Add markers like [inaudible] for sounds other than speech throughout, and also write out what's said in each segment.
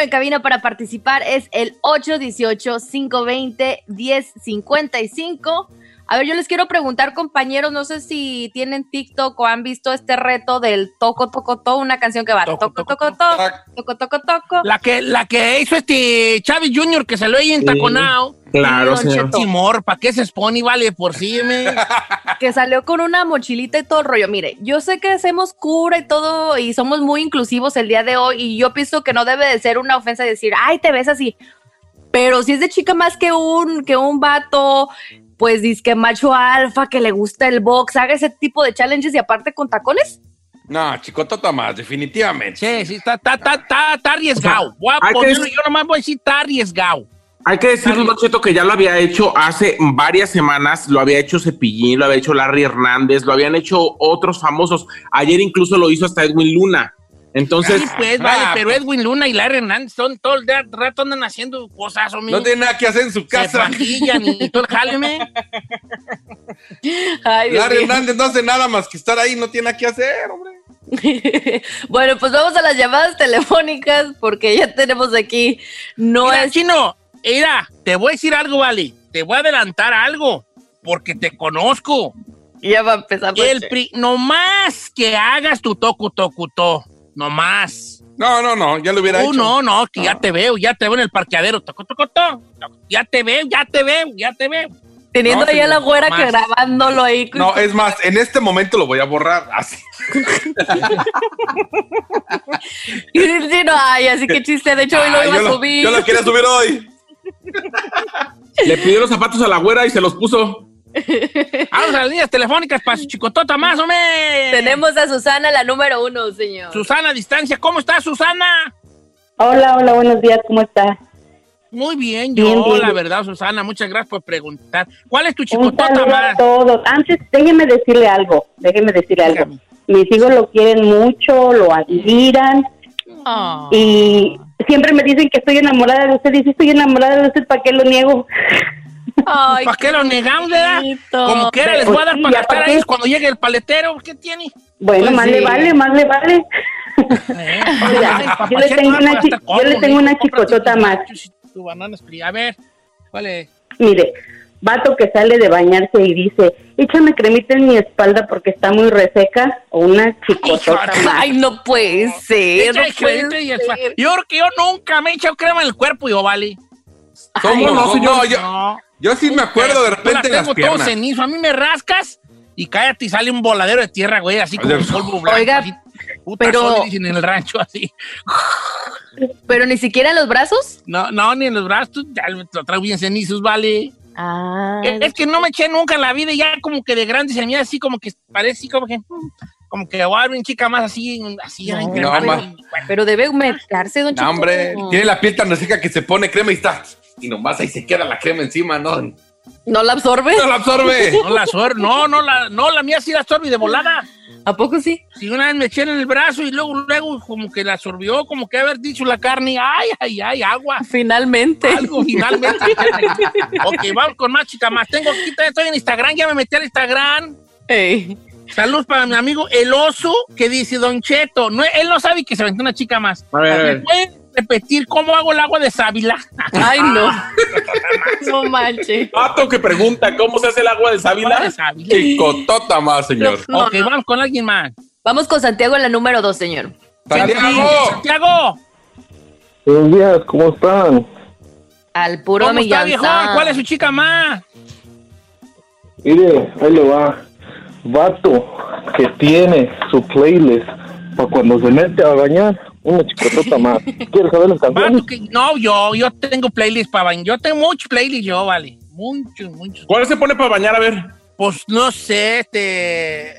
Número en cabina para participar es el 818-520-1055. A ver, yo les quiero preguntar, compañeros, no sé si tienen TikTok o han visto este reto del toco, toco, to, una canción que va toco, toco, toco, to, toco, toco, toco. La que, la que hizo este Chavi Jr. que se lo ahí entaconado. Claro, señor. Timor, ¿para qué se expone? Vale, por sí, me. [laughs] que salió con una mochilita y todo el rollo. Mire, yo sé que hacemos cura y todo y somos muy inclusivos el día de hoy y yo pienso que no debe de ser una ofensa decir, ay, te ves así. Pero si es de chica más que un, que un vato, pues dice que macho alfa, que le gusta el box, haga ese tipo de challenges y aparte con tacones. No, chicotota más, definitivamente. Sí, sí, está, está, está, está, está arriesgado. Voy a hay que ponerlo, yo nomás voy a decir, está arriesgado. Hay que decirle, Don Cheto, que ya lo había hecho hace varias semanas, lo había hecho Cepillín, lo había hecho Larry Hernández, lo habían hecho otros famosos. Ayer incluso lo hizo hasta Edwin Luna. Entonces, Sí, pues, vale, pero Edwin Luna y Larry Hernández son todo el rato andan haciendo cosas, hombre. No tiene nada que hacer en su Se casa. maquillan y todo el jáleme. [laughs] Ay, Dios Larry. Hernández no hace nada más que estar ahí, no tiene nada que hacer, hombre. [laughs] bueno, pues vamos a las llamadas telefónicas porque ya tenemos aquí. No Mira, es. chino, mira, te voy a decir algo, vale. Te voy a adelantar algo, porque te conozco. Ya va a empezar. El Pache. pri- no más que hagas tu tocu tocu to, no más. No, no, no, ya lo hubiera Uh, hecho. no, no, que ya te veo, ya te veo en el parqueadero. Toco, toco, to. Ya te veo, ya te veo, ya te veo. Teniendo No, ahí a la güera más. que grabándolo ahí. No, es más, en este momento lo voy a borrar. Así. [laughs] Sí, no, ay, así que chiste. De hecho, hoy lo Ah, iba a lo, subir. yo lo quería subir hoy. [laughs] le pidió los zapatos a la güera y se los puso. [laughs] Vamos a las líneas telefónicas para su chicotota más, hombre. Tenemos a Susana, la número uno, señor. Susana a distancia. ¿Cómo estás, Susana? Hola, hola, buenos días, ¿cómo está? Muy bien, yo, Bien, bien. la verdad, Susana. Muchas gracias por preguntar. ¿Cuál es tu chicotota a más? todos. Antes, déjeme decirle algo, déjeme decirle algo. Dígame. Mis hijos lo quieren mucho, lo admiran y siempre me dicen que estoy enamorada de usted. Dice, estoy enamorada de usted, ¿para qué lo niego? Ay, ¿Para qué lo negamos, verdad? Como quiera, les voy a dar para gastar aparte- a ellos cuando llegue el paletero. ¿Qué tiene? Bueno, Pues más sí. le vale, más le vale. Eh, Mira, yo le tengo una chi- yo le tengo una chicotota más. Tu banana. A ver, ¿cuál es? Mire, vato que sale de bañarse y dice, échame cremita en mi espalda porque está muy reseca, o una chicotota más. Ay, no puede ser. No puede y. Yo creo que yo nunca me he echado crema en el cuerpo, yo, vale. ¿Cómo Ay, no, no, señor? yo, No. Yo sí me acuerdo de repente la en las tengo todo piernas. cenizo. A mí me rascas y cállate y sale un voladero de tierra, güey, así como Oye, polvo blanco. Oiga, así. Puta pero- en el rancho, así. Pero ni siquiera en los brazos. No, no, ni en los brazos. Ya lo traigo bien cenizos, vale. Ah. Es es que no me eché nunca en la vida y ya como que de grande se me así como que parece así como que mm, como que voy a chica más así, así No. Pero debe humectarse, don No, Chico. hombre, tiene la piel tan reseca que se pone crema y está. Y nomás ahí se queda la crema encima, ¿no? No ¿No la absorbe? la absorbe. No la absorbe, no, no, la, no, la mía sí la absorbe de volada. ¿A poco sí? Si una vez me eché en el brazo y luego, luego como que la absorbió, como que haber dicho la carne, ay, ay, ay, agua. Finalmente. Algo finalmente. [laughs] ok, vamos con más chica más. Tengo aquí, estoy en Instagram, ya me metí al Instagram. Ey. Saludos para mi amigo El Oso, que dice Don Cheto. No, él no sabe que se aventó una chica más. A ver, a ¿Me ver. Repetir cómo hago el agua de sábila? Ay, no. no manches. Pato que pregunta cómo se hace el agua de sábila. de sábila. Chicotota más, señor. No, ok, no. vamos con alguien más. Vamos con Santiago en la número dos, señor. Santiago. Santiago, Buenos días, ¿cómo están? Al puro ¿cómo está, viejón? ¿Cuál es su chica más? Mire, ahí le va. Vato que tiene su playlist para cuando se mete a bañar, una chicotota más. ¿Quieres saber las canciones? Que- no, yo, yo tengo playlist para bañar. Yo tengo muchos playlists, yo, vale. Muchos, muchos. ¿Cuál se pone para bañar? A ver. Pues no sé, este.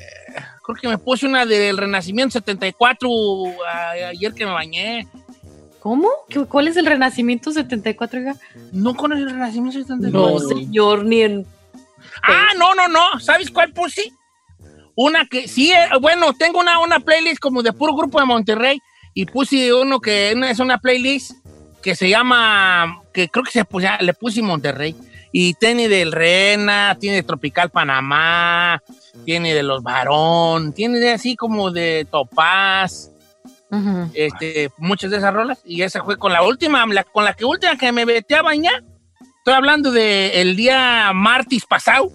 Creo que me puse una del Renacimiento 74 a- ayer que me bañé. ¿Cómo? ¿Qué- ¿Cuál es el Renacimiento 74? oiga? ¿No conoces el Renacimiento 74? No, señor, ni en... Ah, no, no, no. ¿Sabes cuál puse? Una que sí, eh, bueno, tengo una, una playlist como de puro grupo de Monterrey y puse uno que es una playlist que se llama, que creo que se puse, le puse Monterrey. Y tiene del Rena, tiene de Tropical Panamá, tiene de Los Varón, tiene de así como de Topaz, este, muchas de esas rolas. Y esa fue con la última, la- con la que última que me metí a bañar. Estoy hablando de el día martes pasado.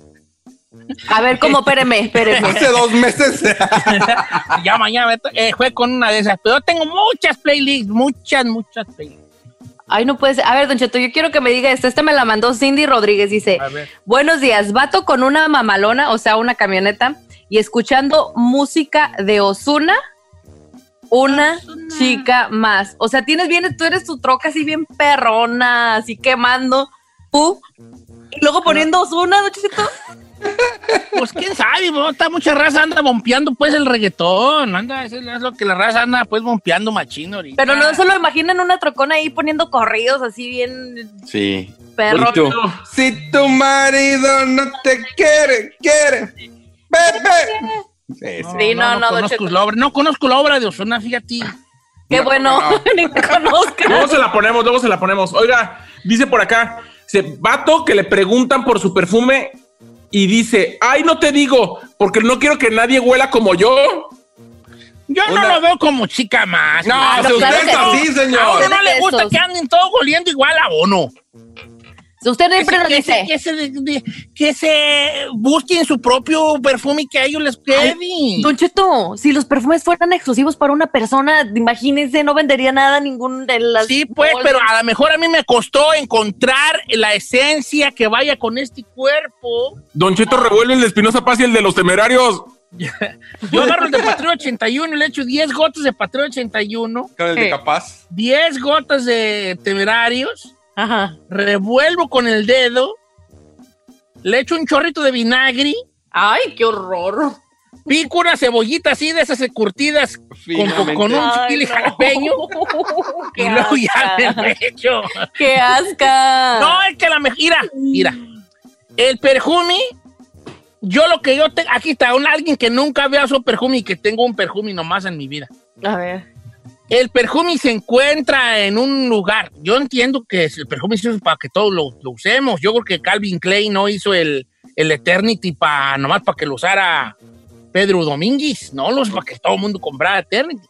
A ver, ¿cómo? Espéreme, espéreme. [laughs] Hace dos meses. [laughs] ya mañana eh, fue con una de esas. Pero tengo muchas playlists, muchas, muchas playlists. Ay, no puede ser. A ver, Don Cheto, yo quiero que me diga esto. Esta me la mandó Cindy Rodríguez. Dice, A ver. buenos días, vato con una mamalona, o sea, una camioneta, y escuchando música de Osuna, una chica más. O sea, tienes bien, tú eres tu troca así bien perrona, así quemando, tú, y luego poniendo Osuna, Don Cheto. Pues quién sabe, ¿no? Está mucha raza anda bompeando pues el reggaetón. Anda, eso es lo que la raza anda pues bompeando machino ahorita. Pero no se lo imaginan una trocona ahí poniendo corridos así bien Sí. perro. Si tu marido no te quiere, quiere. Bebe. Sí, sí. Sí, no, no, Don conozco la obra, no conozco la obra de Osuna, fíjate. Qué bueno, [laughs] ni te conozca. Luego se la ponemos, luego se la ponemos. Oiga, dice por acá, dice, vato que le preguntan por su perfume y dice, ay, no te digo, porque no quiero que nadie huela como yo. Yo no lo veo como chica más. No, si no, claro usted no. así, A uno señor. no le gusta que anden todos oliendo igual a uno. Usted siempre nos que, se, dice, que, se, que busquen su propio perfume y que a ellos les quede. Don Cheto, si los perfumes fueran exclusivos para una persona, imagínense, no vendería nada ningún de las. Sí, pues, pero a lo mejor a mí me costó encontrar la esencia que vaya con este cuerpo. Don Cheto revuelve el de Espinosa Paz y el de los temerarios. [laughs] Yo agarro el de Patrulla 81 y le echo 10 gotas de Patrulla 81, Con el de Eh. capaz. 10 gotas de temerarios, Ajá. revuelvo con el dedo, le echo un chorrito de vinagre, Ay, qué horror. pico una cebollita así de esas curtidas con, un Ay, chile no. jalapeño [laughs] y luego ya me echo. Qué asca. No, es que la mejor. Mira, mira. El perfume, yo lo que yo tengo. Aquí está, un, alguien que nunca había usado perfume y que tengo un perfume nomás en mi vida. A ver. El perfume se encuentra en un lugar. Yo entiendo que el perfume sirve para que todos lo, lo usemos. Yo creo que Calvin Klein no hizo el, el Eternity para nomás para que lo usara Pedro Domínguez. No, los para que todo el mundo comprara Eternity.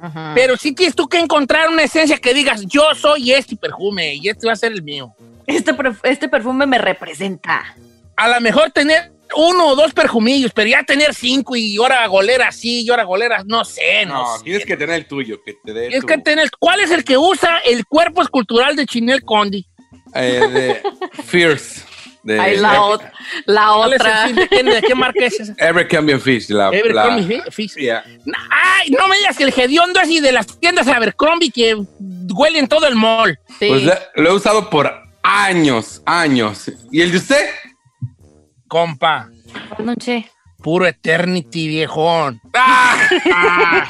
Ajá. Pero sí tienes tú que encontrar una esencia que digas, yo soy este perfume y este va a ser el mío. Este, este perfume me representa. a lo mejor tener uno o dos perfumillos, pero ya tener cinco y ahora golera así y ahora golera, no sé, no, No, sé. tienes que tener el tuyo, que te dé Es tu- que tener, ¿cuál es el que usa el cuerpo escultural de Chinel Condi? eh, de Fierce. De Ay, la, ot- la ¿Cuál es otra. ¿De qué, de qué marca es esa? Abercrombie Fish. La, la- Abercrombie Fitch. Yeah. Ay, no me digas que el hediondo así de las tiendas Abercrombie que huelen todo el mall. Sí. Pues lo he usado por años, años. ¿Y el de usted? compa. Noche. Puro eternity, viejón. ¡Ah! ¡Ah!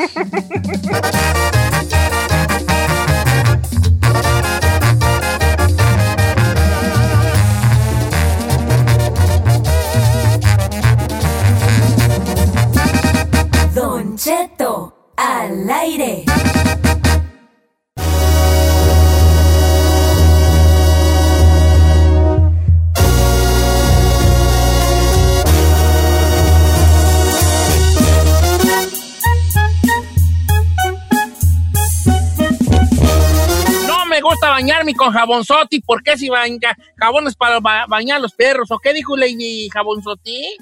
Don Cheto, al aire. Bañarme con jabonzotti? ¿Por qué si baña jabones para ba- bañar los perros? ¿O qué dijo Lady Jabonzotti?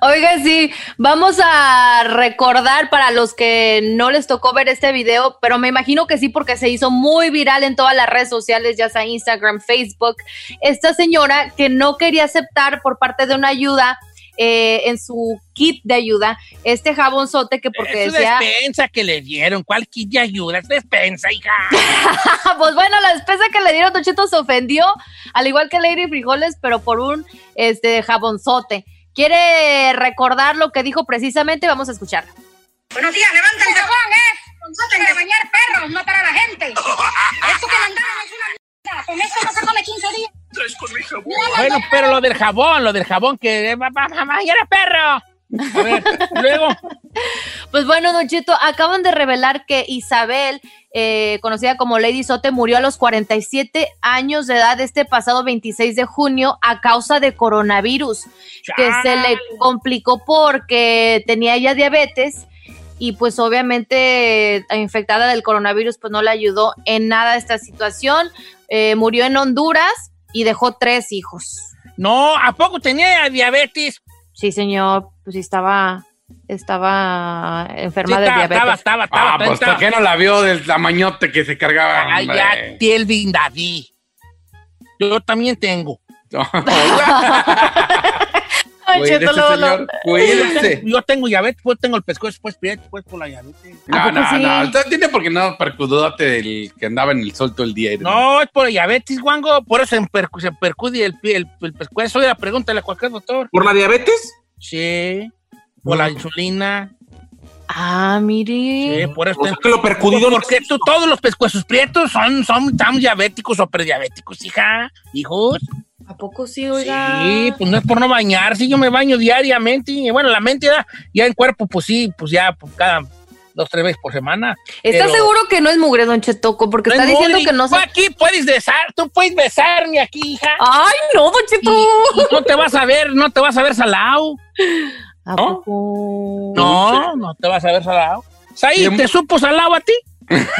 Oiga, sí, vamos a recordar para los que no les tocó ver este video, pero me imagino que sí porque se hizo muy viral en todas las redes sociales, ya sea Instagram, Facebook, esta señora que no quería aceptar por parte de una ayuda eh, en su kit de ayuda este jabonzote que porque es su decía... despensa que le dieron. ¿Cuál kit de ayuda? Es despensa, hija. [laughs] pues bueno, la despensa que le dieron Don Cheto se ofendió, al igual que Lady Frijoles, pero por un este jabonzote. ¿Quiere recordar lo que dijo precisamente? Vamos a escucharlo. Buenos días, levanten el jabón, ¿eh? Traten de bañar perros, no para la gente. [laughs] Eso que mandaron es una mierda. Con eso no se come 15 días. Bueno, pero lo del jabón, lo del jabón que va va- va a bañar a perro. A ver, [laughs] luego. Pues bueno, Don Cheto, acaban de revelar que Isabel, eh, conocida como Lady Sote, murió a los 47 años de edad este pasado 26 de junio a causa de coronavirus, que se le complicó porque tenía ya diabetes y pues obviamente eh, infectada del coronavirus pues no le ayudó en nada esta situación. Eh, murió en Honduras y dejó tres hijos. No, ¿a poco tenía diabetes? Sí, señor, pues sí estaba, estaba enferma Sí, de estaba, diabetes. estaba, estaba, estaba, Ah, pues. ¿por qué no la vio del tamañote que se cargaba? Ay, hombre? ya, Telvin David. Yo también tengo. [laughs] [laughs] Cuídese, luego, señor, cuídese. [laughs] Yo tengo diabetes, pues tengo el pescuezo, pues prieto, pues por la diabetes. No, no, no. Usted tiene porque no percudóte del que andaba en el sol todo el día. No, es por la diabetes, Wango. Por eso se, percu- se percude el, el, el pescuezo. Oiga, pregúntale a cualquier doctor. ¿Por la diabetes? Sí. Por la insulina. Ah, mire. Sí, por eso. O sea que lo percudido no Porque tú, todos los pescuezos prietos son, son tan diabéticos o prediabéticos, hija. Hijos. ¿A poco sí, oiga? Sí, pues no es por no bañarse. Yo me baño diariamente. Y bueno, la mente ya, ya en cuerpo, pues sí, pues ya pues, cada dos, tres veces por semana. ¿Estás Pero- seguro que no es mugre, Don Chetoco? Porque No está es diciendo mugre. que no Tú se... aquí puedes besar, tú puedes besarme aquí, hija. ¡Ay, no, Don Cheto! Y- y no te vas a ver, no te vas a ver salado. ¿A ¿No? poco? No, no te vas a ver salado. Saí. ¿te supo salado a ti?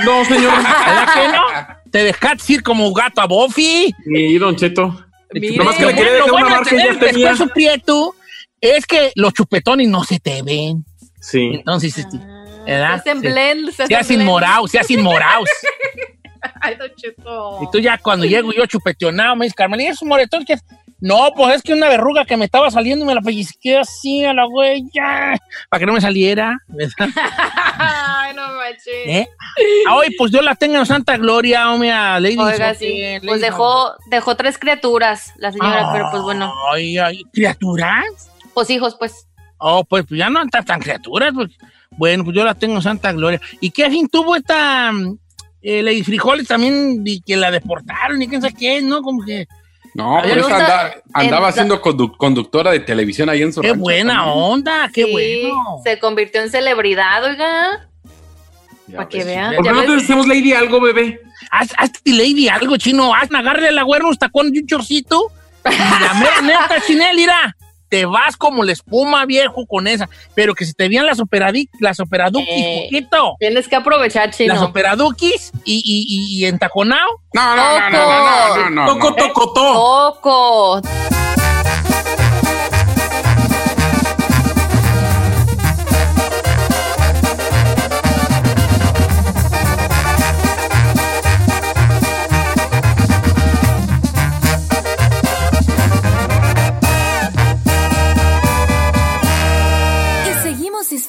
No, señor. ¿Verdad que no? Te dejaste ir como gato a Bofi. Sí, Don Cheto. Mire. Nomás que le Lo quería bueno, dejar una de marca ya el tenía. prieto es que los chupetones no se te ven. Sí. Entonces, este, ¿verdad? Se hacen blend, se Se hacen morados, se hacen morados. [laughs] Ay, Don Cheto. Y tú ya cuando llego yo chupeteonado, me dices, Carmelina, es un moretón que es... No, pues es que una verruga que me estaba saliendo me la pellizqué así a la huella para que no me saliera. Ay, no manches. ¿Eh? Ah, Hoy, pues yo la tengo en Santa Gloria, hombre, a Lady Oiga, sí. Lady Pues dejó, dejó tres criaturas, la señora, pero pues bueno. Ay, ay, ¿criaturas? Pues hijos, pues. Oh, pues, pues ya no están tan criaturas. Pues. Bueno, pues yo la tengo en Santa Gloria. ¿Y qué fin tuvo esta eh, Lady Frijoles también? Y que la deportaron y quién sabe qué, ¿no? Como que... No, eso gusta andaba, andaba en- siendo condu- conductora de televisión ahí en su ¡Qué rancho buena también. onda! ¡Qué Sí, bueno! Se convirtió en celebridad, oiga. Para que vean. ¿Por qué no te decimos Lady algo, bebé? Haz, hazte Lady algo, chino. Haz, agarre la güera unos tacones y un chorcito. Y la mera neta, chinel, mira. Te vas como la espuma, viejo, con esa. Pero que se te vean las, operadi las operaduquis, Eh. poquito. Tienes que aprovechar, chino. Las operaduquis y, y, y, y. No, no, no, no, no, no, no, no,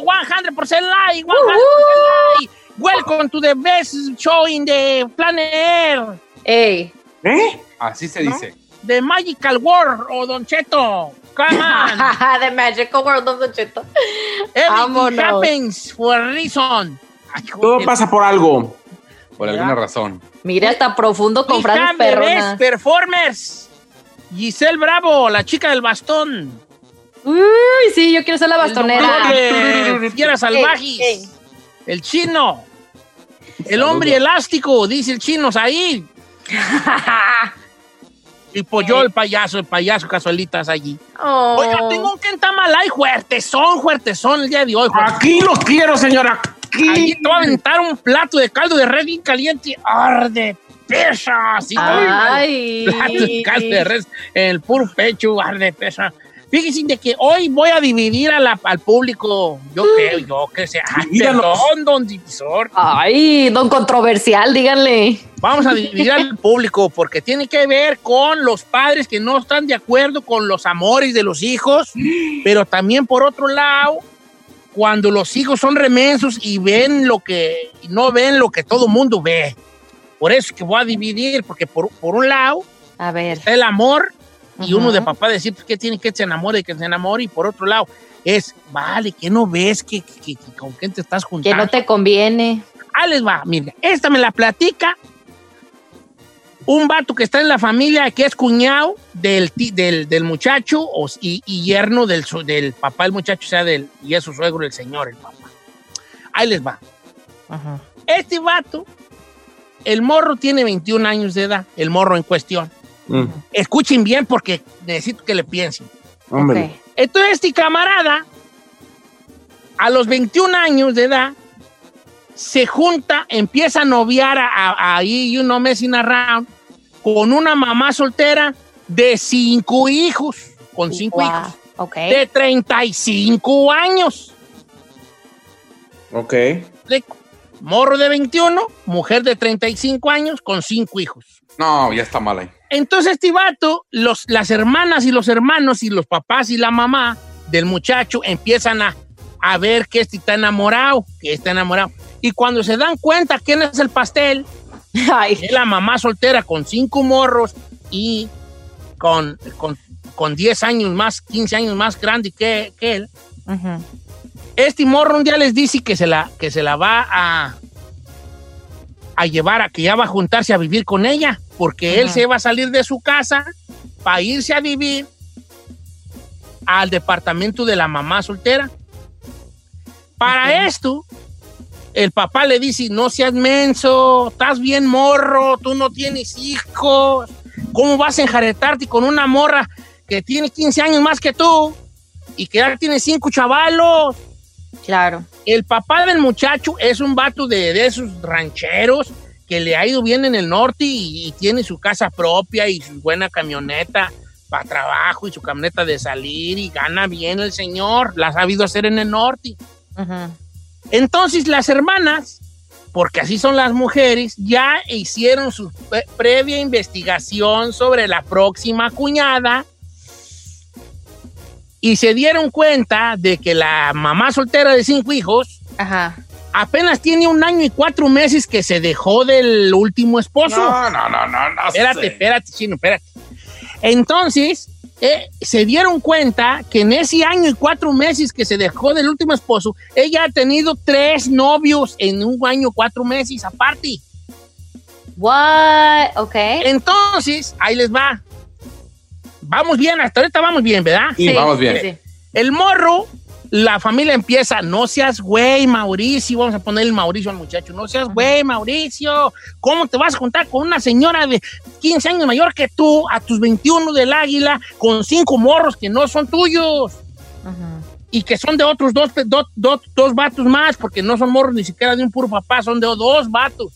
100% live, 100% live. Welcome to the best show in the planet. Ey. ¿Eh? Así se dice. The Magical World, o Don Cheto. Come on. [laughs] The magical world of Don Cheto. Everything Vámonos. happens for a reason. Ay, Todo pasa por algo. Por alguna razón. Mira, está profundo con frases performers. Giselle Bravo, la chica del bastón. Uy, sí, yo quiero ser la bastonera. Fiera Salvajes. El chino. El hombre elástico, dice el chino ahí. [laughs] y yo el payaso, el payaso casualitas allí. Oh. Oiga, tengo un quentamalay fuertezón, fuertezón el día de hoy. Aquí lo quiero, señora. Allí te voy a aventar un plato de caldo de res bien caliente. Arde, pesa. Así Ay. plato de caldo de res en el puro pecho, arde, pesa. Fíjense de que hoy voy a dividir a la- al público. Yo creo, yo que sé. Ay, perdón, don divisor. Ay, don controversial, díganle. Vamos a dividir al [laughs] público porque tiene que ver con los padres que no están de acuerdo con los amores de los hijos, pero también por otro lado, cuando los hijos son remensos y ven lo que y no ven lo que todo mundo ve. Por eso es que voy a dividir, porque por, por un lado A ver. está el amor y uno de papá decir pues, que tiene que se enamore y que se enamore, y por otro lado es, vale, que no ves que, que- que- con quién te estás Que juntando. no te conviene. Ahí les va, mira, esta me la platica un vato que está en la familia que es cuñado del, del, del muchacho y, y yerno del, del papá del muchacho, o sea, del, y es su suegro, el señor, el papá. Ahí les va. Este vato, el morro tiene 21 años de edad, el morro en cuestión. Mm, Escuchen bien porque necesito que le piensen. hombre. Entonces, este camarada, a los 21 años de edad, se junta, empieza a noviar a- a- ahí, you know, messing around, con una mamá soltera de cinco hijos, con cinco Wow. hijos, Ok. de 35 años. Ok. Le- Morro de 21, mujer de 35 años, con cinco hijos. No, ya está mal ahí. Entonces, este vato, los, las hermanas y los hermanos y los papás y la mamá del muchacho empiezan a, a ver que este está enamorado, que está enamorado. Y cuando se dan cuenta quién es el pastel, Ay. es la mamá soltera con cinco morros y con, con, con 10 años más, 15 años más grande que, que él. Este morro un día les dice que se la, que se la va a, a llevar, a que ya va a juntarse a vivir con ella, porque él se va a salir de su casa para irse a vivir al departamento de la mamá soltera. Para esto, el papá le dice, no seas menso, estás bien morro, tú no tienes hijos, ¿cómo vas a enjaretarte con una morra que tiene 15 años más que tú y que ya tiene cinco chavalos. Claro. El papá del muchacho es un vato de, de esos rancheros que le ha ido bien en el norte y, y tiene su casa propia y su buena camioneta para trabajo y su camioneta de salir y gana bien el señor. La ha sabido hacer en el norte. Entonces las hermanas, porque así son las mujeres, ya hicieron su pre- previa investigación sobre la próxima cuñada y se dieron cuenta de que la mamá soltera de cinco hijos apenas tiene un año y cuatro meses que se dejó del último esposo. No, no, no, no, no Espérate, sé. espérate, chino, espérate. Entonces, eh, se dieron cuenta que en ese año y cuatro meses que se dejó del último esposo, ella ha tenido tres novios en un año y cuatro meses aparte. What? Ok. Entonces, ahí les va. Vamos bien, hasta ahorita vamos bien, ¿verdad? Sí, Sí, vamos bien. sí. El morro, la familia empieza, no seas güey, Mauricio, vamos a poner el Mauricio al muchacho, no seas güey, Mauricio, ¿cómo te vas a juntar con una señora de 15 años mayor que tú, a tus 21 del águila, con cinco morros que no son tuyos? Y que son de otros dos, pe- do- do- dos vatos más, porque no son morros ni siquiera de un puro papá, son de dos vatos.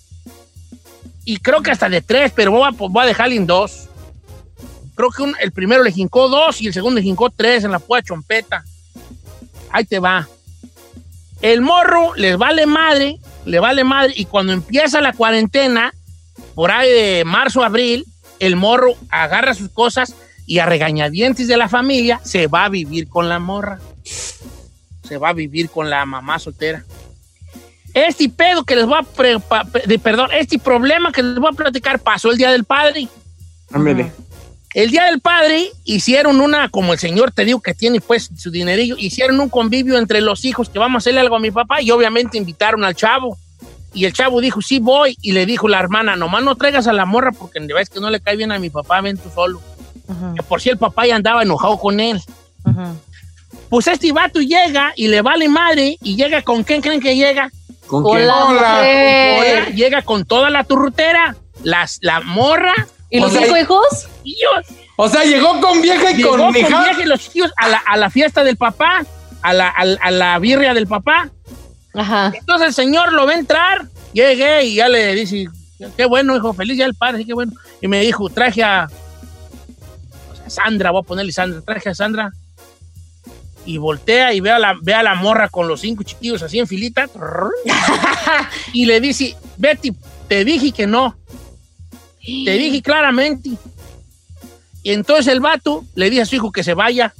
Y creo que hasta de tres, pero voy a, voy a dejarle en dos. Creo que un- el primero le jincó dos y el segundo le jincó tres en la pura chompeta. Ahí te va. El morro les vale madre, le vale madre, y cuando empieza la cuarentena, por ahí de marzo, abril, el morro agarra sus cosas y a regañadientes de la familia se va a vivir con la morra. Se va a vivir con la mamá soltera. Este pedo que les voy a, pre- pa- perdón, este problema que les voy a platicar pasó el Día del Padre. Ándale. El Día del Padre hicieron una, como el señor te digo que tiene pues su dinerillo, hicieron un convivio entre los hijos que vamos a hacerle algo a mi papá y obviamente invitaron al chavo. Y el chavo dijo, sí voy. Y le dijo la hermana, nomás no traigas a la morra porque ves que no le cae bien a mi papá, ven tú solo. Que por si el papá ya andaba enojado con él. Pues este vato llega y le vale madre y llega con quién creen que llega. ¿Con Con la mujer. con- llega con toda la turrutera, las, la morra ¿Y los cinco hijos? Y yo. O sea, llegó con vieja y Llegó con con hija. viaje los tíos a la, a la fiesta del papá, a la, a, la- a la birria del papá. Ajá. Entonces el señor lo ve entrar, llegué y ya le dice, qué bueno, hijo, feliz ya el padre, sí, qué bueno. Y me dijo, traje a, o sea, Sandra, voy a ponerle Sandra, traje a Sandra. Y voltea y ve a, la, ve a la morra con los cinco chiquillos así en filita. [laughs] y le dice, Betty, te dije que no. Te dije claramente. Y entonces el vato le dice a su hijo que se vaya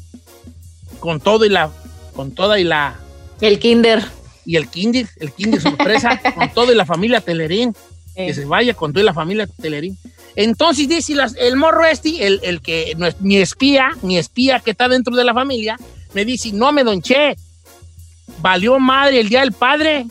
con todo y la, con toda y la, El kinder. y el kinder, el kinder sorpresa, [laughs] con todo y la familia Telerín, que se vaya con toda la familia Telerín. Entonces dice las- el morro este, el, el que, no es- mi espía, mi espía que está dentro de la familia, me dice, no me donché, valió madre el día del padre,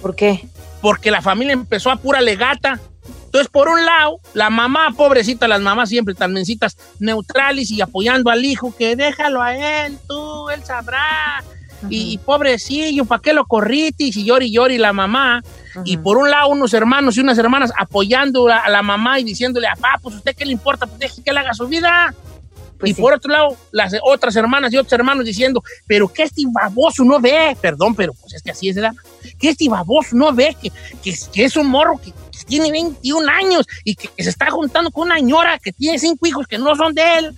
¿Por qué? porque la familia empezó a pura legata. Entonces, por un lado, la mamá, pobrecita, las mamás siempre tan mencitas, neutrales y apoyando al hijo, que déjalo a él, tú, él sabrá. Y, y pobrecillo, ¿para qué lo corriste? Y llori llori la mamá. Y por un lado, unos hermanos y unas hermanas apoyando a, la mamá y diciéndole, a papá, pues usted qué le importa, pues deje que él haga su vida. Pues y sí. por otro lado, las otras hermanas y otros hermanos diciendo, pero que este baboso no ve, perdón, pero pues es que así es, ¿verdad? Que este baboso no ve que, que, que es un morro que, que tiene 21 años y que, se está juntando con una señora que tiene cinco hijos que no son de él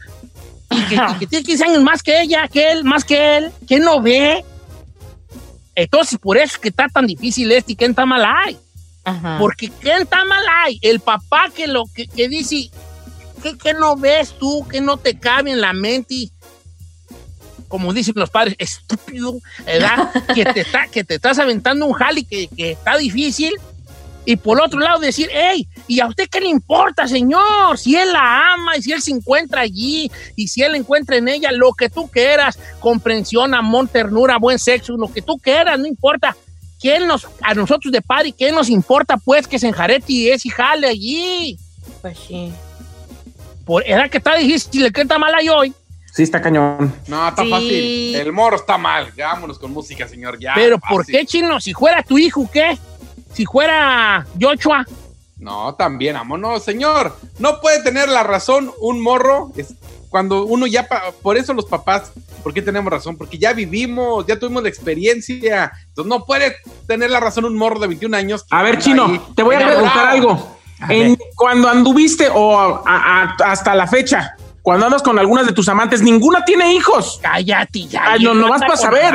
y que, y que tiene 15 años más que ella, que él, más que él, que no ve. Entonces, por eso es que está tan difícil este y que está mal hay. Ajá. Porque ¿quién está mal hay? El papá que lo que, que dice, ¿qué, qué no ves tú? que no te cabe en la mente? Como dicen los padres, estúpido, ¿verdad? [laughs] que, te está, que te estás aventando un jali que, que está difícil. Y por otro lado decir, hey, ¿y a usted qué le importa, señor? Si él la ama y si él se encuentra allí y si él encuentra en ella lo que tú quieras, comprensión, amor, ternura, buen sexo, lo que tú quieras, no importa. ¿Quién nos, a nosotros de padre, qué nos importa pues que se enjarete y es y jale allí? Pues sí. Por edad que está difícil, que está mal ahí hoy. Sí, está cañón. No, está Sí. fácil. El morro está mal. Ya vámonos con música, señor. Ya. Pero ¿por qué, chino? Si fuera tu hijo, ¿qué? Si fuera Joshua, No, también, amor. No, señor. No puede tener la razón un morro. Es cuando uno ya, por eso los papás, ¿por qué tenemos razón? Porque ya vivimos, ya tuvimos la experiencia. Entonces no puede tener la razón un morro de 21 años. A ver, Ahí, Chino, te voy a preguntar algo. En- cuando anduviste o a- a- hasta la fecha, cuando andas con algunas de tus amantes, ninguna tiene hijos. Cállate ya. Ay, no, no vas para saber.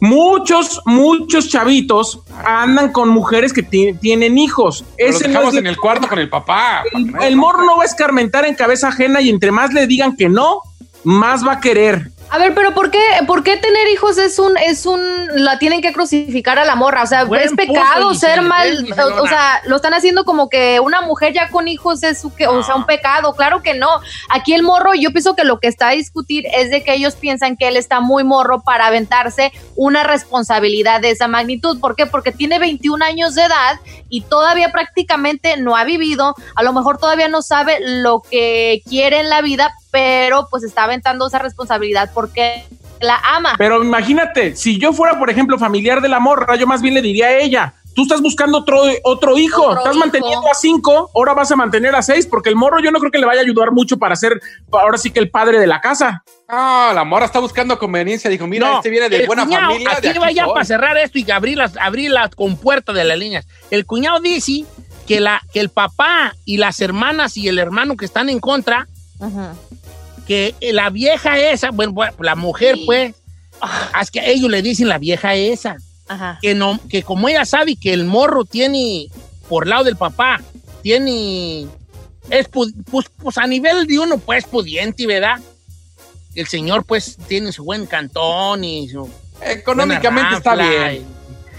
Muchos, muchos chavitos andan con mujeres que ti- tienen hijos. Pero los Ese no dejamos es en el cuarto con el papá. el, el morro no va a escarmentar en cabeza ajena y entre más le digan que no, más va a querer. A ver, pero ¿por qué, ¿por qué tener hijos es un, es un, la tienen que crucificar a la morra? O sea, Buen es pecado ser mal, o sea, lo están haciendo como que una mujer ya con hijos es su que, o sea, un pecado. Claro que no. Aquí el morro, yo pienso que lo que está a discutir es de que ellos piensan que él está muy morro para aventarse una responsabilidad de esa magnitud. ¿Por qué? Porque tiene 21 años de edad y todavía prácticamente no ha vivido, a lo mejor todavía no sabe lo que quiere en la vida, pero pues está aventando esa responsabilidad porque la ama. Pero imagínate, si yo fuera, por ejemplo, familiar de la morra, yo más bien le diría a ella, tú estás buscando otro, otro hijo, Otro estás hijo. manteniendo a cinco, ahora vas a mantener a seis, porque el morro yo no creo que le vaya a ayudar mucho para ser, ahora sí que el padre de la casa. No, la morra está buscando conveniencia. Dijo, mira, No, este viene de buena cuñado, familia. Aquí de aquí vaya soy. para cerrar esto y abrir las, abrir la compuerta de las líneas. El cuñado dice que, la, que el papá y las hermanas y el hermano que están en contra, que la vieja esa, bueno, la mujer, pues, es que ellos le dicen la vieja esa, Ajá. que, no, que como ella sabe que el morro tiene, por lado del papá, tiene, es, pu- pues, pues a nivel de uno, pues, pudiente, ¿verdad? El señor, pues, tiene su buen cantón y su... Económicamente está bien.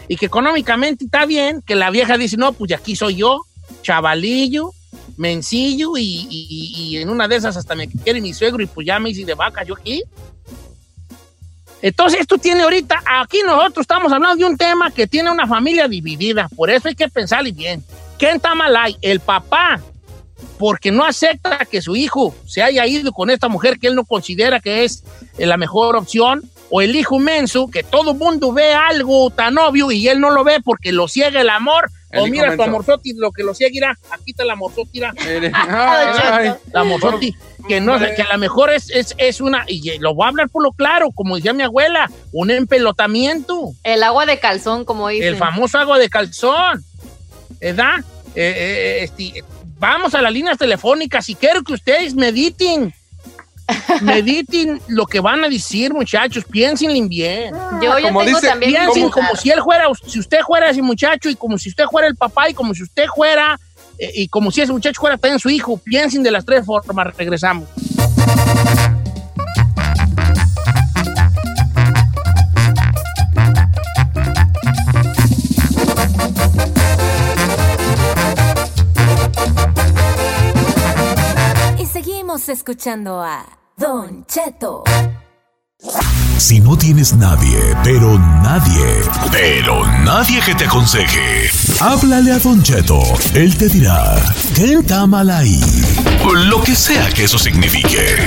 Y, y que económicamente está bien, que la vieja dice, no, pues aquí soy yo, chavalillo, mencillo, y, y- en una de esas hasta me quiere mi suegro y pues ya me hice de vaca yo aquí. Entonces, esto tiene ahorita, aquí nosotros estamos hablando de un tema que tiene una familia dividida, por eso hay que pensarle bien. ¿Quién está mal? El papá, porque no acepta que su hijo se haya ido con esta mujer que él no considera que es eh, la mejor opción, o el hijo menso, que todo mundo ve algo tan obvio y él no lo ve porque lo ciega el amor. El o mira tu amorzotti, lo que lo ciega, irá, aquí está el [laughs] amorzotti. La Mozotti, que no que a lo mejor es, es, es una, y lo voy a hablar por lo claro, como decía mi abuela, un empelotamiento, El agua de calzón, como dice. el famoso agua de calzón, ¿verdad? Eh, eh, este, vamos a las líneas telefónicas y quiero que ustedes mediten, mediten lo que van a decir, muchachos, piénsenle bien. Yo, yo Como tengo dice- también. Piensen como si él fuera, si usted fuera ese muchacho y como si usted fuera el papá y como si usted fuera, eh, y como si ese muchacho fuera también su hijo. Piensen de las tres formas, regresamos. Escuchando a Don Cheto. Si no tienes nadie, pero nadie, pero nadie que te aconseje, háblale a Don Cheto. Él te dirá, ¿qué está mal ahí? Lo que sea que eso signifique.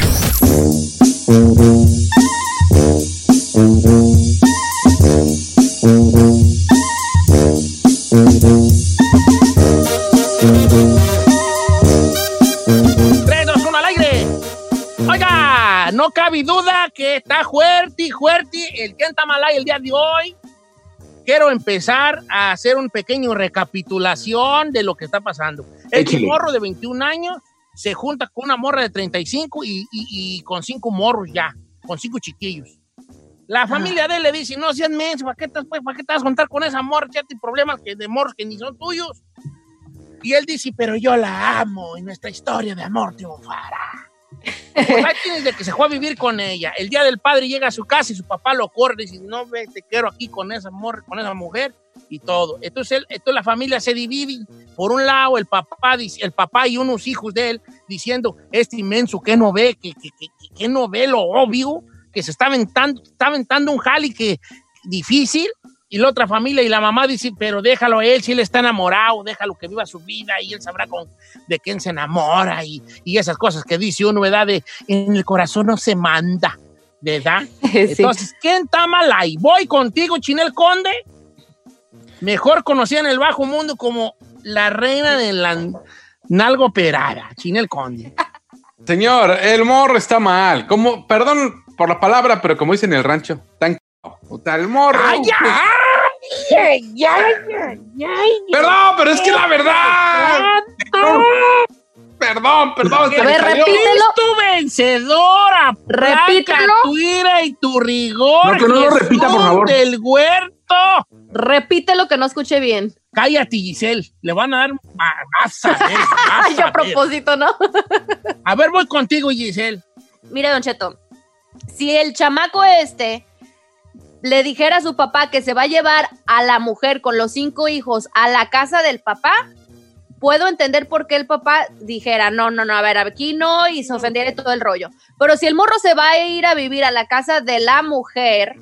No cabe duda que está fuerte, fuerte el Kentamalay el día de hoy. Quiero empezar a hacer un pequeño recapitulación de lo que está pasando. Este morro de 21 años se junta con una morra de 35 y, y- y con cinco morros ya, con cinco chiquillos. La familia de él le dice, no seas menso, ¿para qué, te, pues, ¿para qué te vas a juntar con esa morra? Ya tienes problemas que, de morros que ni son tuyos. Y él dice, pero yo la amo y nuestra historia de amor triunfará. [laughs] Pues ahí tienes de que se fue a vivir con ella. El día del padre llega a su casa y su papá lo corre y dice, no, ve, te quiero aquí con esa, mor- con esa mujer y todo. Entonces, él, entonces la familia se divide. Por un lado, el papá, el papá y unos hijos de él diciendo, este inmenso que no ve, que, que, que- que no ve lo obvio, que se está aventando, está aventando un jali que difícil. Y la otra familia y la mamá dice, pero déjalo a él, si él está enamorado, déjalo que viva su vida y él sabrá con, de quién se enamora y, y esas cosas que dice uno, ¿verdad? De en el corazón no se manda, ¿verdad? [laughs] Entonces, ¿quién está mal ahí? Voy contigo, Chinel Conde, mejor conocida en el bajo mundo como la reina de la nalga operada, Chinel Conde. Señor, el morro está mal. Como, perdón por la palabra, pero como dicen en el rancho, tan c***o. Puta, el morro. ¡Ay, ya! ¡Ay, ya, ya, ya! Perdón, pero es que la verdad. Perdón, perdón. A ver, repítelo. Es tu vencedora. Repítelo. Tu ira y tu rigor. No, que no lo repita, por favor. del huerto. Repite lo que no escuché bien. Cállate, Giselle. Le van a dar. ah, Vas a [laughs] Ay, propósito, ¿no? A ver, voy contigo, Giselle. Mire, Don Cheto, si el chamaco este le dijera a su papá que se va a llevar a la mujer con los cinco hijos a la casa del papá, puedo entender por qué el papá dijera, no, no, no, a ver, aquí no, y se ofendiera todo el rollo. Pero si el morro se va a ir a vivir a la casa de la mujer,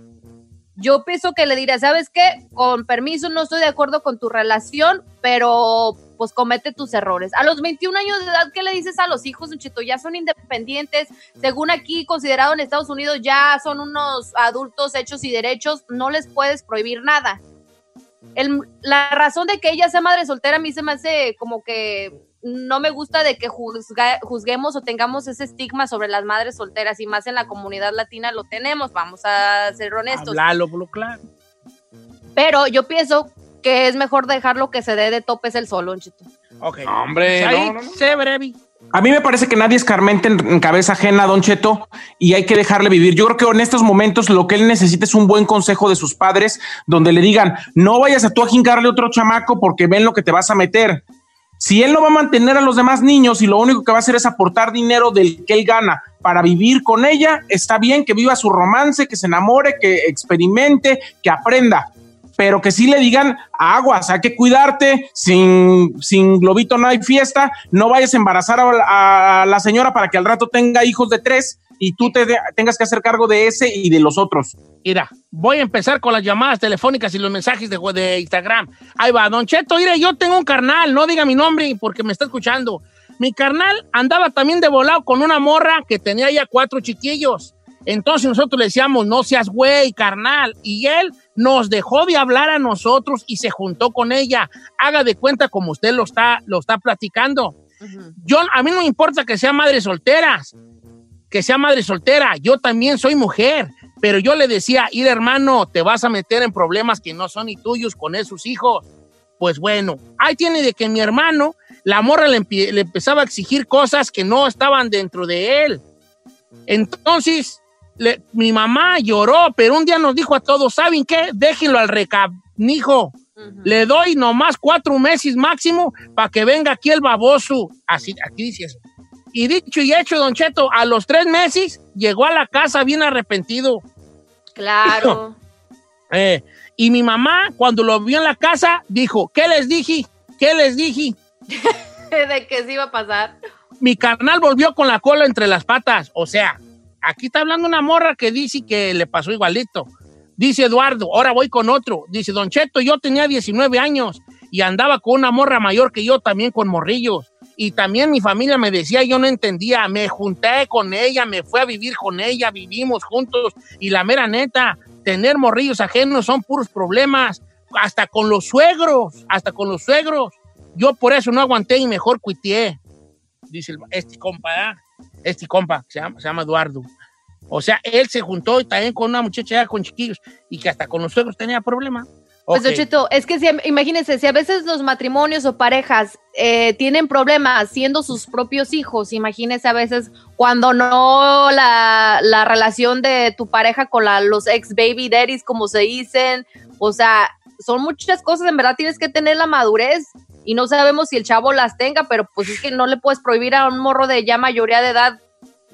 yo pienso que le diría, ¿sabes qué? Con permiso, no estoy de acuerdo con tu relación, pero pues comete tus errores. A los 21 años de edad, ¿qué le dices a los hijos, Don Cheto? Ya son independientes, según aquí considerado en Estados Unidos, ya son unos adultos hechos y derechos, no les puedes prohibir nada. La razón de que ella sea madre soltera a mí se me hace como que no me gusta de que juzga- juzguemos o tengamos ese estigma sobre las madres solteras y más en la comunidad latina lo tenemos, vamos a ser honestos. Hablalo, claro. Pero yo pienso que es mejor dejarlo que se dé de topes el solo, Don Cheto. Ok. Hombre, Ahí, no, no, no. sé breve. A mí me parece que nadie escarmente en, en cabeza ajena, Don Cheto, y hay que dejarle vivir. Yo creo que en estos momentos lo que él necesita es un buen consejo de sus padres, donde le digan, no vayas a tú a jincarle otro chamaco porque ven lo que te vas a meter. Si él no va a mantener a los demás niños y lo único que va a hacer es aportar dinero del que él gana para vivir con ella, está bien que viva su romance, que se enamore, que experimente, que aprenda. Pero que sí le digan aguas, hay que cuidarte, sin, sin globito no hay fiesta, no vayas a embarazar a, la señora para que al rato tenga hijos de tres y tú te tengas que hacer cargo de ese y de los otros. Mira, voy a empezar con las llamadas telefónicas y los mensajes de, Instagram. Ahí va, Don Cheto, mire, yo tengo un carnal, no diga mi nombre porque me está escuchando. Mi carnal andaba también de volado con una morra que tenía ya cuatro chiquillos. Entonces nosotros le decíamos, no seas güey, carnal. Y él nos dejó de hablar a nosotros y se juntó con ella. Haga de cuenta como usted lo está, lo está platicando. Yo, a mí no me importa que sea madre solteras, que sea madre soltera. Yo también soy mujer. Pero yo le decía, ir hermano, te vas a meter en problemas que no son ni tuyos con esos hijos. Pues bueno, ahí tiene de que mi hermano, la morra le, empezaba a exigir cosas que no estaban dentro de él. Entonces, le- mi mamá lloró, pero un día nos dijo a todos, ¿saben qué? Déjenlo al recabnijo. Le doy nomás cuatro meses máximo para que venga aquí el baboso. Así, aquí dice eso. Y dicho y hecho, Don Cheto, a los tres meses llegó a la casa bien arrepentido. Claro. [laughs] Eh, y mi mamá, cuando lo vio en la casa, dijo, ¿qué les dije? ¿Qué les dije? [laughs] de que se iba a pasar. Mi carnal volvió con la cola entre las patas. O sea, aquí está hablando una morra que dice que le pasó igualito. Dice Eduardo, ahora voy con otro. Dice, Don Cheto, yo tenía 19 años y andaba con una morra mayor que yo también con morrillos. Y también mi familia me decía, yo no entendía, me junté con ella, me fui a vivir con ella, vivimos juntos. Y la mera neta, tener morrillos ajenos son puros problemas, hasta con los suegros, hasta con los suegros. Yo por eso no aguanté y mejor cuiteé, dice este compa, ¿ah? Este compa, se llama, se llama Eduardo. O sea, él se juntó y también con una muchacha ya con chiquillos y que hasta con los suegros tenía problemas. Pues, Ok. Don Cheto, es que si, imagínense, si a veces los matrimonios o parejas eh, tienen problemas siendo sus propios hijos, imagínense a veces cuando no la, la relación de tu pareja con la- los ex baby daddies, como se dicen, o sea, son muchas cosas, en verdad tienes que tener la madurez y no sabemos si el chavo las tenga, pero pues es que no le puedes prohibir a un morro de ya mayoría de edad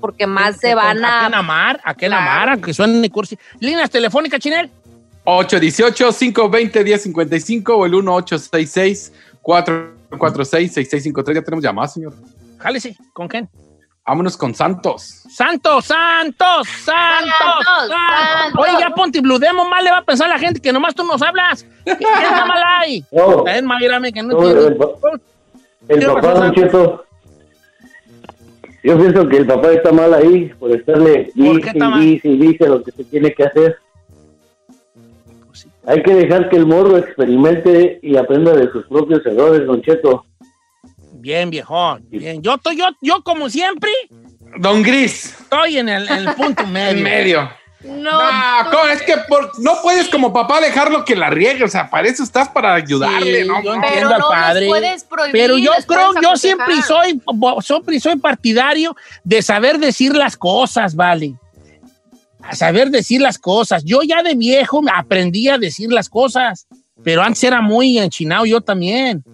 porque más se van ¿A a... quién amar? ¿A Claro. amar? Aunque suenen cursi. Líneas telefónicas, Chinel. 818-520-1055 o el 1866-446-6653. Ya tenemos llamadas, señor. Jálese, ¿con quién? Vámonos con Santos. Santos, Santos, Santos, Santos. Oye, ya ponte bludemo, mal le va a pensar la gente que nomás tú nos hablas. ¿Qué está mal ahí? No. Es que no No, entiendo. el, pa- el ¿Qué papá, Don? Cheto. Yo pienso que el papá está mal ahí por estarle ¿Por qué dice dice y dice lo que se tiene que hacer. Pues Hay que dejar que el morro experimente y aprenda de sus propios errores, Don Cheto. Bien, viejón. Bien. Yo, estoy, yo, yo, como siempre, Don Gris. Estoy en el, en el punto [laughs] medio. En medio. No, No, ¿cómo? es que por- no puedes como papá dejarlo que la riegue, o sea, para eso estás para ayudarle, Sí, ¿no? yo No. entiendo Pero al padre. puedes prohibir, pero yo creo, yo siempre soy, siempre soy partidario de saber decir las cosas, vale. A saber decir las cosas. Yo ya de viejo aprendí a decir las cosas, pero antes era muy enchinado yo también.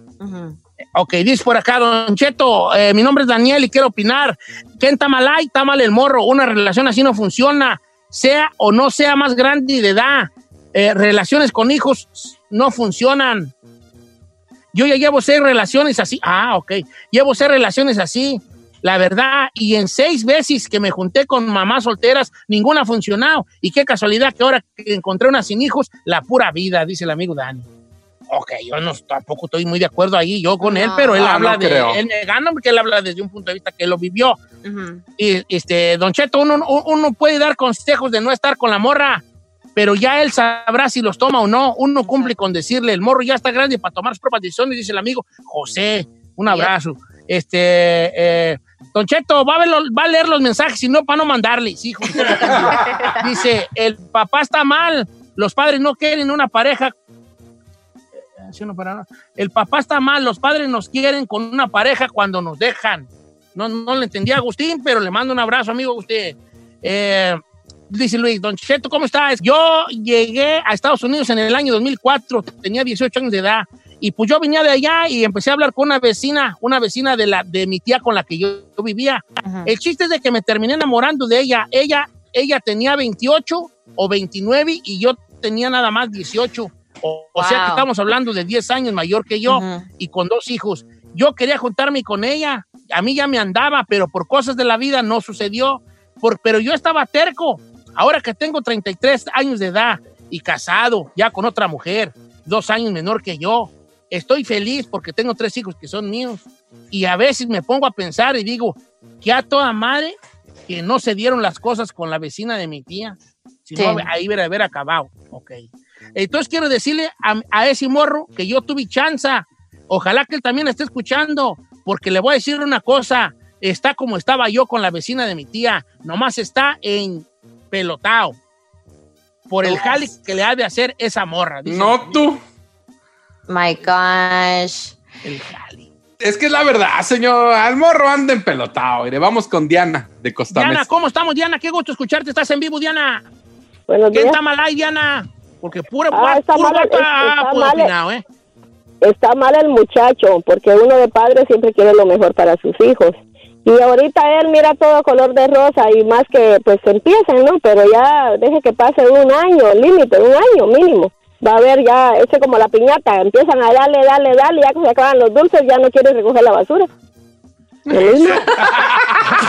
Ok, dice por acá, Don Cheto, eh, mi nombre es Daniel y quiero opinar. ¿Qué en Tamalay? Está mal el morro. Una relación así no funciona. Sea o no sea más grande de edad. Eh, relaciones con hijos no funcionan. Yo ya llevo seis relaciones así. Ah, ok. Llevo seis relaciones así. La verdad, y en seis veces que me junté con mamás solteras, ninguna ha funcionado. Y qué casualidad que ahora que encontré una sin hijos, la pura vida, dice el amigo Dani. Ok, yo no tampoco estoy muy de acuerdo ahí yo con él, No. pero él Ah, habla no de, creo. él me gana porque él habla desde un punto de vista que él lo vivió. Y este, Don Cheto, uno, uno puede dar consejos de no estar con la morra, pero ya él sabrá si los toma o no. Uno cumple con decirle, el morro ya está grande para tomar sus propias decisiones, dice el amigo José. Un abrazo. Este, eh, Don Cheto, va a, va leer los mensajes, si no, para no mandarle. Sí, José. [laughs] dice, el papá está mal, los padres no quieren una pareja Sí, no, para nada. El papá está mal, los padres nos quieren con una pareja cuando nos dejan. No, no le entendí a Agustín, pero le mando un abrazo, amigo Agustín. Eh, dice Luis, Don Cheto, ¿cómo estás? Yo llegué a Estados Unidos en el año 2004, tenía 18 años de edad, y pues yo venía de allá y empecé a hablar con una vecina, una vecina de, la, de mi tía con la que yo, yo vivía. El chiste es de que me terminé enamorando de ella. Ella, ella tenía 28 o 29 y yo tenía nada más 18. O, o sea que Wow. estamos hablando de 10 años mayor que yo Ujú. y con dos hijos. Yo quería juntarme con ella. A mí ya me andaba, pero por cosas de la vida no sucedió. Por, pero yo estaba terco. Ahora que tengo 33 años de edad y casado, ya con otra mujer, dos años menor que yo, estoy feliz porque tengo tres hijos que son míos. Y a veces me pongo a pensar y digo, que a toda madre que no se dieron las cosas con la vecina de mi tía. Si no, Sí. ahí hubiera haber acabado. Ok. Entonces quiero decirle a, a ese morro que yo tuve chanza. Ojalá que él también esté escuchando, porque le voy a decir una cosa. Está como estaba yo con la vecina de mi tía. Nomás está en pelotao. Por el jale que le ha de hacer esa morra. dice No tú. My gosh. El jale. Es que es la verdad, señor. Al morro anda en pelotado. Mire, vamos con Diana de Costa Diana, Mesa. ¿cómo estamos, Diana? Qué gusto escucharte. Estás en vivo, Diana. Buenos ¿Quién días. está mal ahí, Diana? Porque pura, Ah, está puro mal, está puro mal. opinado, ¿eh? Está mal el muchacho, porque uno de padre siempre quiere lo mejor para sus hijos. Y ahorita él mira todo color de rosa y más que pues empiezan, ¿no? Pero ya deje que pase un año, límite, un año mínimo. Va a ver ya, ese como la piñata, empiezan a darle, darle, darle, ya que se acaban los dulces, ya no quiere recoger la basura. [laughs]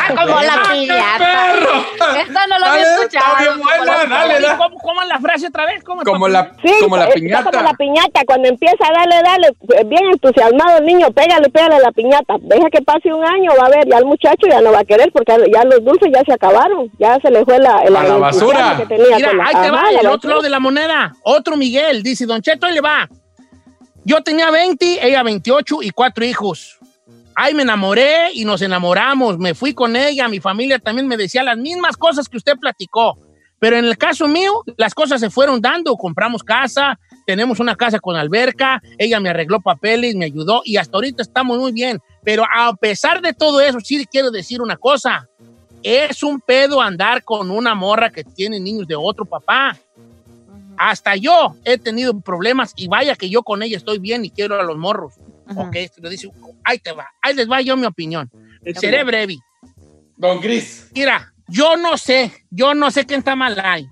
Como la piñata. Esta no lo había Dale, escuchado. está bien buena, Como la- dale, dale. ¿Cómo, cómo la frase otra vez? ¿Cómo Como la, Sí, como la piñata. como la piñata, cuando empieza a darle, darle, eh, bien entusiasmado el niño, pégale, pégale la piñata, deja que pase un año, va a ver, ya el muchacho ya no va a querer porque ya los dulces ya se acabaron, ya se le fue la, la el basura. que tenía Mira, la- ahí te ajá, va, la el otro lado de la moneda. Otro Miguel, dice, Don Cheto, ahí le va. Yo tenía 20, ella 28 y cuatro hijos. Ahí me enamoré y nos enamoramos. Me fui con ella, mi familia también me decía las mismas cosas que usted platicó. Pero en el caso mío, las cosas se fueron dando. Compramos casa, tenemos una casa con alberca, ella me arregló papeles, me ayudó y hasta ahorita estamos muy bien. Pero a pesar de todo eso, sí quiero decir una cosa. Es un pedo andar con una morra que tiene niños de otro papá. Hasta yo he tenido problemas y vaya que yo con ella estoy bien y quiero a los morros. Ok, se lo dice, ahí te va, ahí les va yo mi opinión. Seré breve. Don Gris. Mira, yo no sé, yo no sé quién está mal ahí.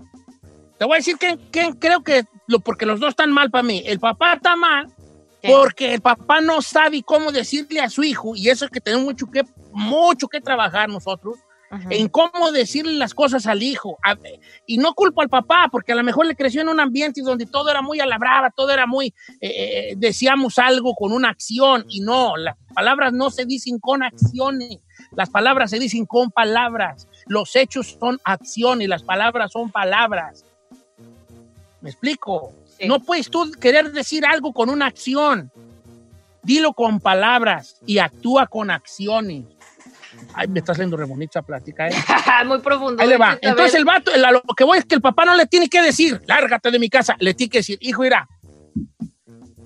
Te voy a decir quién, quién creo que, lo, porque los dos están mal para mí. El papá está mal porque el papá no sabe cómo decirle a su hijo, y eso es que tenemos mucho que, mucho que trabajar nosotros, en cómo decirle las cosas al hijo. A- y no culpo al papá, porque a lo mejor le creció en un ambiente donde todo era muy a la brava, todo era muy, eh, eh, decíamos algo con una acción, y no, las palabras no se dicen con acciones, las palabras se dicen con palabras, los hechos son acciones, las palabras son palabras. ¿Me explico? No puedes tú querer decir algo con una acción. Dilo con palabras y actúa con acciones. Ay, me está saliendo re bonita plática, ¿eh? [laughs] Muy profundo. Ahí le va. Entonces el vato, el- lo que voy es que el papá no le tiene que decir, lárgate de mi casa. Le tiene que decir, hijo, mira,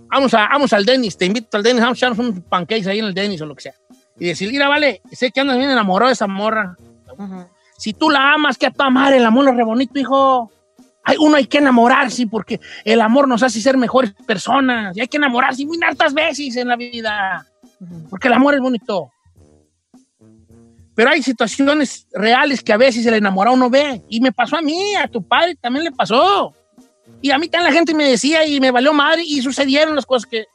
vamos, a, vamos al Denis, te invito al Denis, vamos a echarnos unos pancakes ahí en el Denis o lo que sea. Y decir, mira, vale, sé que andas bien enamorado de esa morra. Si tú la amas, que a tu amar, el amor es re bonito, hijo. Hay, uno hay que enamorarse porque el amor nos hace ser mejores personas. Y hay que enamorarse muy hartas veces en la vida. Porque el amor es bonito. Pero hay situaciones reales que a veces el enamorado no ve. Y me pasó a mí, a tu padre también le pasó. Y a mí también la gente me decía y me valió madre y sucedieron las cosas que,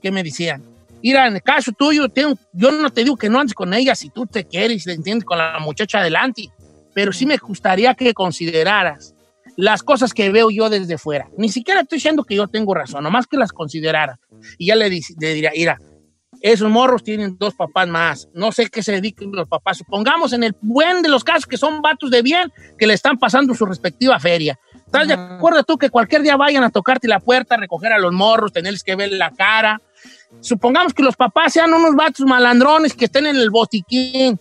que me decían. Mira, en el caso tuyo, tengo- yo no te digo que no andes con ella si tú te quieres y te entiendes con la muchacha adelante. Pero sí me gustaría que consideraras las cosas que veo yo desde fuera. Ni siquiera estoy diciendo que yo tengo razón, nomás que las consideraras. Y ya le, le diría, mira, esos morros tienen dos papás más. No sé qué se dediquen los papás. Supongamos en el buen de los casos que son vatos de bien que le están pasando su respectiva feria. ¿Estás de acuerdo tú que cualquier día vayan a tocarte la puerta, a recoger a los morros, tenerles que ver la cara? Supongamos que los papás sean unos vatos malandrones que estén en el botiquín.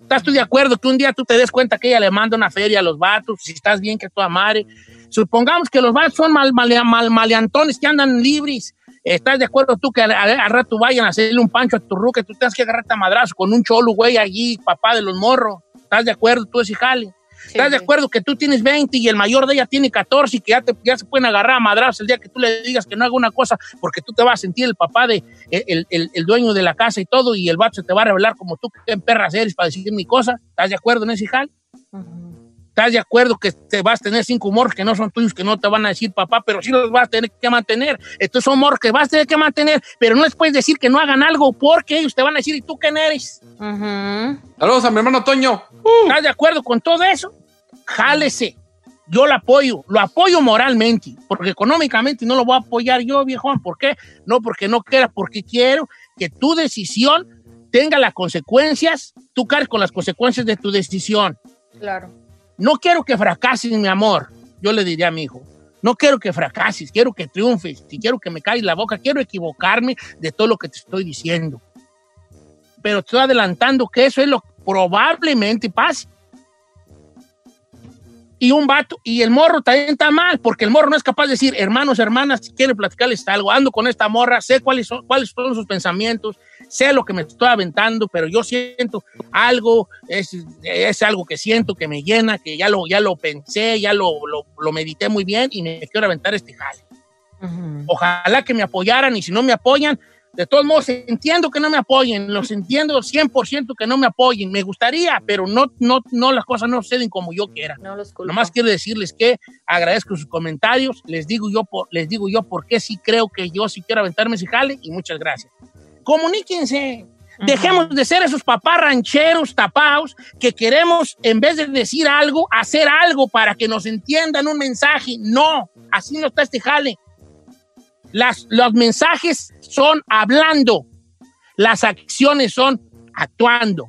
¿Estás tú de acuerdo que un día tú te des cuenta que ella le manda una feria a los vatos? Si estás bien, que tu madre. Supongamos que los vatos son mal, mal- mal- maleantones que andan libres. ¿Estás de acuerdo tú que al, al- rato vayan a hacerle un pancho a tu ruca tú tengas que agarrarte a madrazo con un cholo, güey, allí, papá de los morros? ¿Estás de acuerdo tú ese jale? ¿Estás de acuerdo que tú tienes 20 y el mayor de ella tiene 14 y que ya, te- ya se pueden agarrar a madrazos el día que tú le digas que no haga una cosa porque tú te vas a sentir el papá de el, el- el dueño de la casa y todo y el vato se te va a revelar como tú que en perras eres para decir mi cosa? ¿Estás de acuerdo en ese jale? ¿Estás de acuerdo que te vas a tener cinco morros que no son tuyos, que no te van a decir papá, pero sí los vas a tener que mantener? Estos son morros que vas a tener que mantener, pero no les puedes decir que no hagan algo porque ellos te van a decir, ¿y tú quién eres? Saludos a mi hermano Toño. ¿Estás de acuerdo con todo eso? Jálese. Yo lo apoyo, lo apoyo moralmente, porque económicamente no lo voy a apoyar yo, viejón. ¿Por qué? No porque no quiera, porque quiero que tu decisión tenga las consecuencias, tú cargues con las consecuencias de tu decisión. Claro. No quiero que fracases, mi amor. Yo le diría a mi hijo, no quiero que fracases, quiero que triunfes, si quiero que me calles la boca, quiero equivocarme de todo lo que te estoy diciendo. Pero estoy adelantando que eso es lo que probablemente pase. Y un vato, y el morro también está mal, porque el morro no es capaz de decir, hermanos, hermanas, si quiere platicarles algo, ando con esta morra, sé cuáles son, cuáles son sus pensamientos, sé lo que me estoy aventando, pero yo siento algo, es, es algo que siento que me llena, que ya lo, ya lo pensé, ya lo, lo, lo medité muy bien y me quiero aventar este jale. Ojalá que me apoyaran y si no me apoyan, de todos modos entiendo que no me apoyen, los entiendo 100% que no me apoyen, me gustaría, pero no, no, no las cosas no suceden como yo quiera. No los culpo. Nomás quiero decirles que agradezco sus comentarios, les digo yo por, les digo yo por qué sí creo que yo sí quiero aventarme ese jale y muchas gracias. Comuníquense. Dejemos de ser esos papás rancheros tapados que queremos, en vez de decir algo, hacer algo para que nos entiendan un mensaje. No, así no está este jale. Las, los mensajes son hablando, las acciones son actuando.